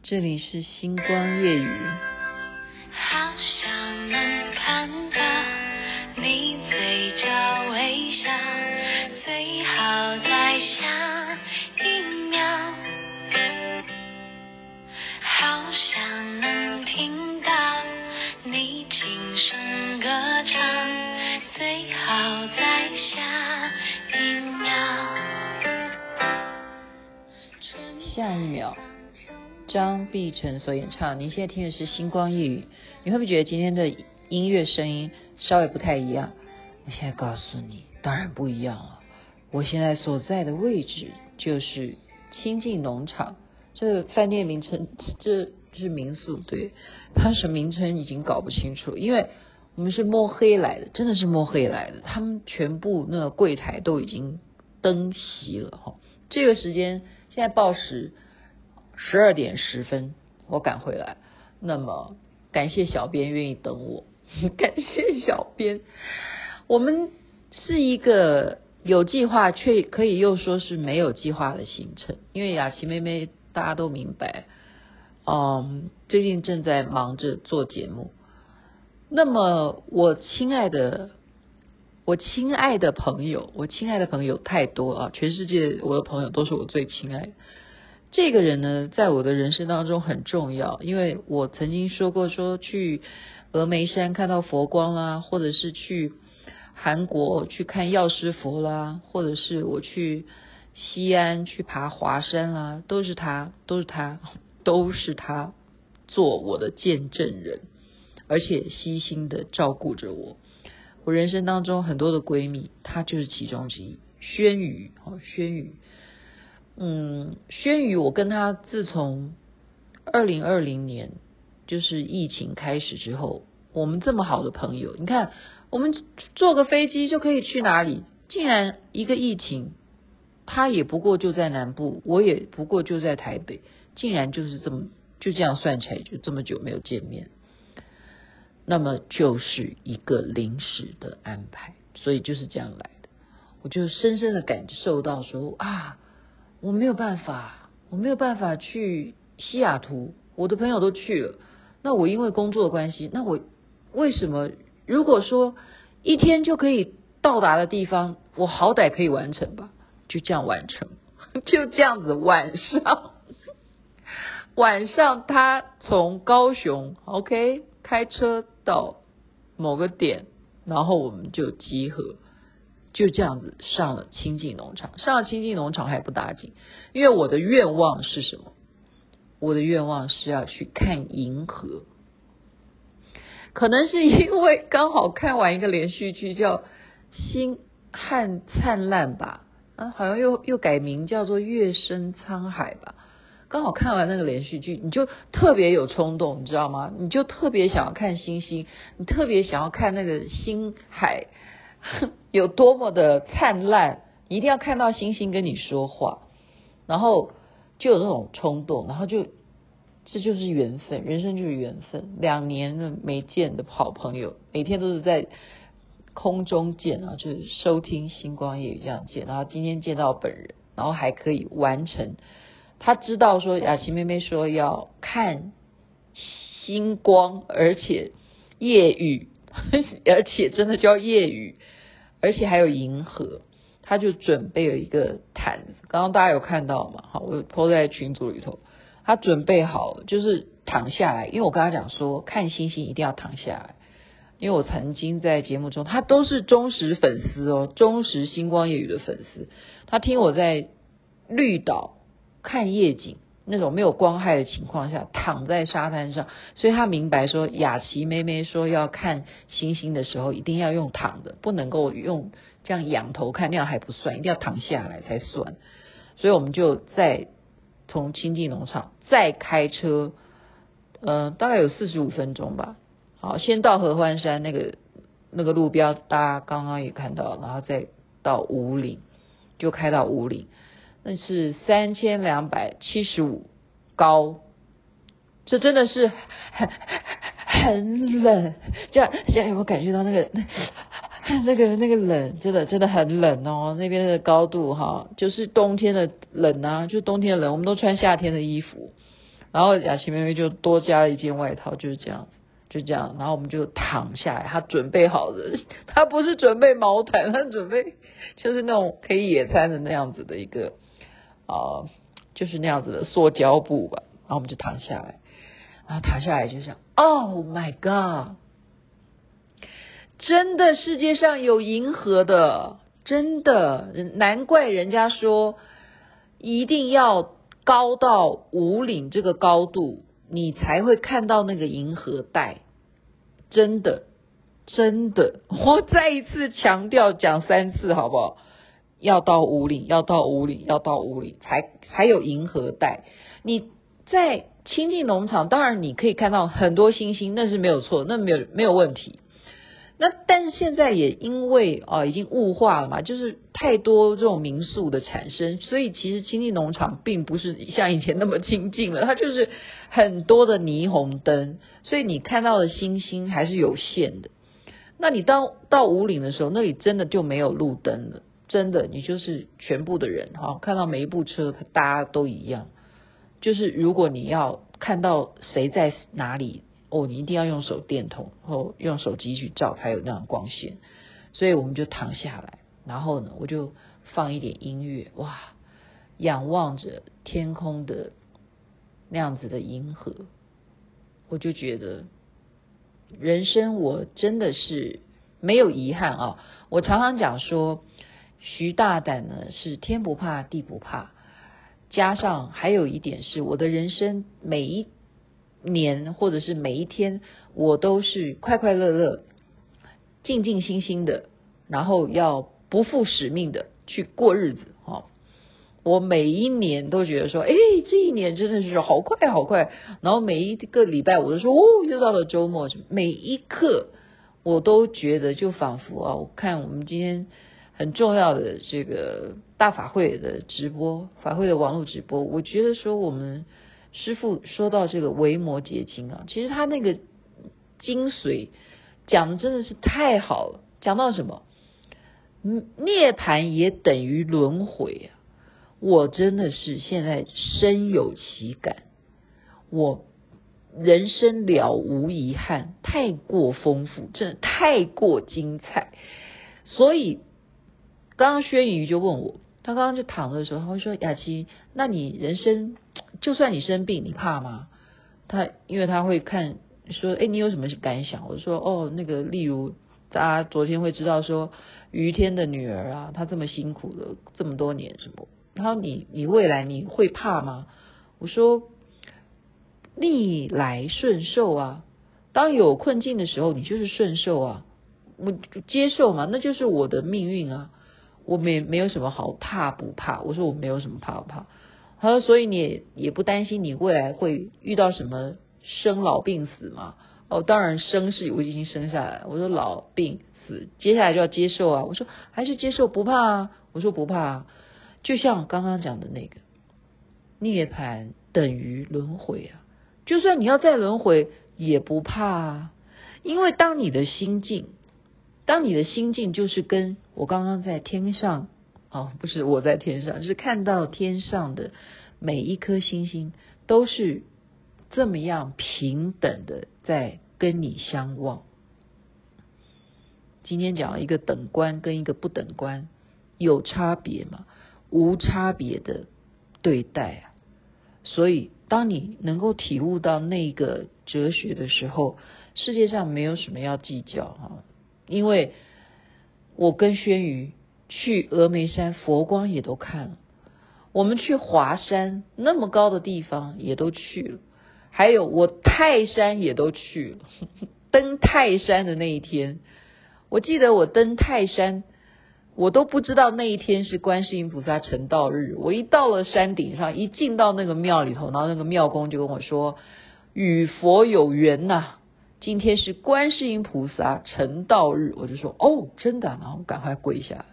这里是星光夜语。好想能看到你嘴角微笑，最好在下一秒。好想能听到你轻声歌唱，最好在下一秒。下一秒。张碧晨所演唱，您现在听的是《星光夜雨》，你会不会觉得今天的音乐声音稍微不太一样？我现在告诉你，当然不一样了。我现在所在的位置就是亲近农场，这饭店名称，这是民宿，对，它什么名称已经搞不清楚，因为我们是摸黑来的，真的是摸黑来的，他们全部那个柜台都已经灯熄了哈。这个时间现在报时。十二点十分，我赶回来。那么，感谢小编愿意等我，感谢小编。我们是一个有计划，却可以又说是没有计划的行程。因为雅琪妹妹大家都明白，嗯，最近正在忙着做节目。那么，我亲爱的，我亲爱的朋友，我亲爱的朋友太多啊！全世界我的朋友都是我最亲爱的。这个人呢，在我的人生当中很重要，因为我曾经说过，说去峨眉山看到佛光啦，或者是去韩国去看药师佛啦，或者是我去西安去爬华山啦，都是他，都是他，都是他做我的见证人，而且悉心的照顾着我。我人生当中很多的闺蜜，她就是其中之一。轩宇，哦，轩宇。嗯，轩宇，我跟他自从二零二零年就是疫情开始之后，我们这么好的朋友，你看，我们坐个飞机就可以去哪里？竟然一个疫情，他也不过就在南部，我也不过就在台北，竟然就是这么就这样算起来，就这么久没有见面，那么就是一个临时的安排，所以就是这样来的，我就深深的感受到说啊。我没有办法，我没有办法去西雅图，我的朋友都去了。那我因为工作的关系，那我为什么？如果说一天就可以到达的地方，我好歹可以完成吧？就这样完成，就这样子。晚上，晚上他从高雄，OK，开车到某个点，然后我们就集合。就这样子上了清境农场，上了清境农场还不打紧，因为我的愿望是什么？我的愿望是要去看银河。可能是因为刚好看完一个连续剧叫《星汉灿烂》吧，啊，好像又又改名叫做《月升沧海》吧。刚好看完那个连续剧，你就特别有冲动，你知道吗？你就特别想要看星星，你特别想要看那个星海。有多么的灿烂，一定要看到星星跟你说话，然后就有那种冲动，然后就这就是缘分，人生就是缘分。两年没见的好朋友，每天都是在空中见啊，就是收听星光夜雨这样见，然后今天见到本人，然后还可以完成。他知道说雅琪妹妹说要看星光，而且夜雨。而且真的叫夜雨，而且还有银河，他就准备了一个毯子。刚刚大家有看到吗？好，我 po 在群组里头。他准备好，就是躺下来，因为我跟他讲说，看星星一定要躺下来。因为我曾经在节目中，他都是忠实粉丝哦，忠实星光夜雨的粉丝。他听我在绿岛看夜景。那种没有光害的情况下，躺在沙滩上，所以他明白说，雅琪妹妹说要看星星的时候，一定要用躺的，不能够用这样仰头看，那样还不算，一定要躺下来才算。所以我们就再从清境农场再开车，嗯、大概有四十五分钟吧。好，先到合欢山那个那个路标，大家刚刚也看到，然后再到五岭，就开到五岭。那是三千两百七十五高，这真的是很很冷。这样现在有没有感觉到那个 那个那个冷？真的真的很冷哦。那边的高度哈，就是冬天的冷啊，就冬天的冷，我们都穿夏天的衣服。然后雅琪妹妹就多加了一件外套，就是这样，就这样，然后我们就躺下来，她准备好的，她不是准备毛毯，她准备就是那种可以野餐的那样子的一个啊、就是那样子的塑胶布吧，然后我们就躺下来，然后躺下来就想，Oh my God，真的世界上有银河的，真的，难怪人家说一定要。高到五岭这个高度，你才会看到那个银河带。真的，真的，我再一次强调，讲三次好不好？要到五岭，要到五岭，要到五岭，才才有银河带。你在亲近农场，当然你可以看到很多星星，那是没有错，那没有没有问题。那但是现在也因为啊、哦、已经雾化了嘛，就是太多这种民宿的产生，所以其实亲近农场并不是像以前那么清净了，它就是很多的霓虹灯，所以你看到的星星还是有限的。那你到到五岭的时候，那里真的就没有路灯了，真的你就是全部的人哈、看到每一部车，大家都一样，就是如果你要看到谁在哪里。哦，你一定要用手电筒，或用手机去照，才有那样光线。所以我们就躺下来，然后呢，我就放一点音乐，哇，仰望着天空的那样子的银河，我就觉得人生我真的是没有遗憾啊。我常常讲说，徐大胆呢是天不怕地不怕，加上还有一点是我的人生每一。年或者是每一天，我都是快快乐乐、静静心心的，然后要不负使命的去过日子。哈，我每一年都觉得说，哎，这一年真的是好快好快。然后每一个礼拜，我都说，哦，又到了周末。每一刻，我都觉得就仿佛啊，我看我们今天很重要的这个大法会的直播，法会的网络直播，我觉得说我们。师傅说到这个维摩诘经啊，其实他那个精髓讲的真的是太好了。讲到什么？涅槃也等于轮回啊！我真的是现在深有其感。我人生了无遗憾，太过丰富，真的太过精彩。所以刚刚轩宇就问我。他刚刚就躺着的时候，他会说：“雅琪，那你人生就算你生病，你怕吗？”他因为他会看说：“哎，你有什么感想？”我说：“哦，那个例如，大家昨天会知道说，于天的女儿啊，她这么辛苦了这么多年，什么？然后你你未来你会怕吗？”我说：“逆来顺受啊，当有困境的时候，你就是顺受啊，我接受嘛，那就是我的命运啊。”我没没有什么好怕不怕，我说我没有什么怕不怕。他说，所以你也不担心你未来会遇到什么生老病死吗？哦，当然生是我已经生下来。我说老病死，接下来就要接受啊。我说还是接受不怕啊。我说不怕啊，就像刚刚讲的那个涅槃等于轮回啊，就算你要再轮回也不怕啊，因为当你的心境。当你的心境就是跟我刚刚在天上，哦，不是我在天上，是看到天上的每一颗星星都是这么样平等的在跟你相望。今天讲了一个等观跟一个不等观有差别吗？无差别的对待啊！所以当你能够体悟到那个哲学的时候，世界上没有什么要计较哈。因为我跟轩瑜去峨眉山，佛光也都看了；我们去华山那么高的地方也都去了，还有我泰山也都去了。登泰山的那一天，我记得我登泰山，我都不知道那一天是观世音菩萨成道日。我一到了山顶上，一进到那个庙里头，然后那个庙公就跟我说：“与佛有缘呐。”今天是观世音菩萨成道日，我就说哦，真的，然后赶快跪下来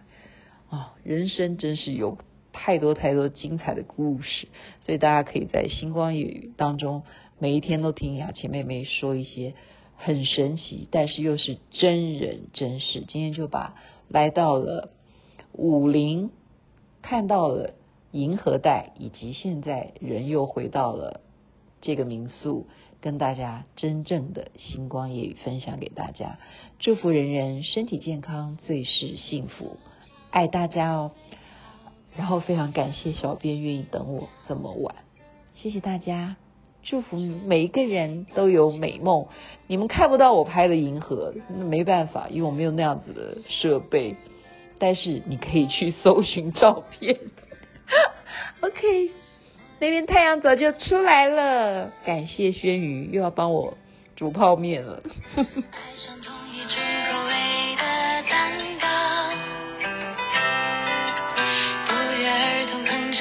啊、人生真是有太多太多精彩的故事，所以大家可以在星光夜语当中每一天都听雅琪妹妹说一些很神奇，但是又是真人真事。今天就把来到了武陵，看到了银河带，以及现在人又回到了这个民宿，跟大家真正的星光夜语分享给大家。祝福人人身体健康，最是幸福，爱大家哦。然后非常感谢小编愿意等我这么晚，谢谢大家。祝福每一个人都有美梦。你们看不到我拍的银河，那没办法，因为我没有那样子的设备。但是你可以去搜寻照片。OK，那边太阳早就出来了。感谢轩宇又要帮我煮泡面了。爱上同一种口味的蛋糕，不约而同哼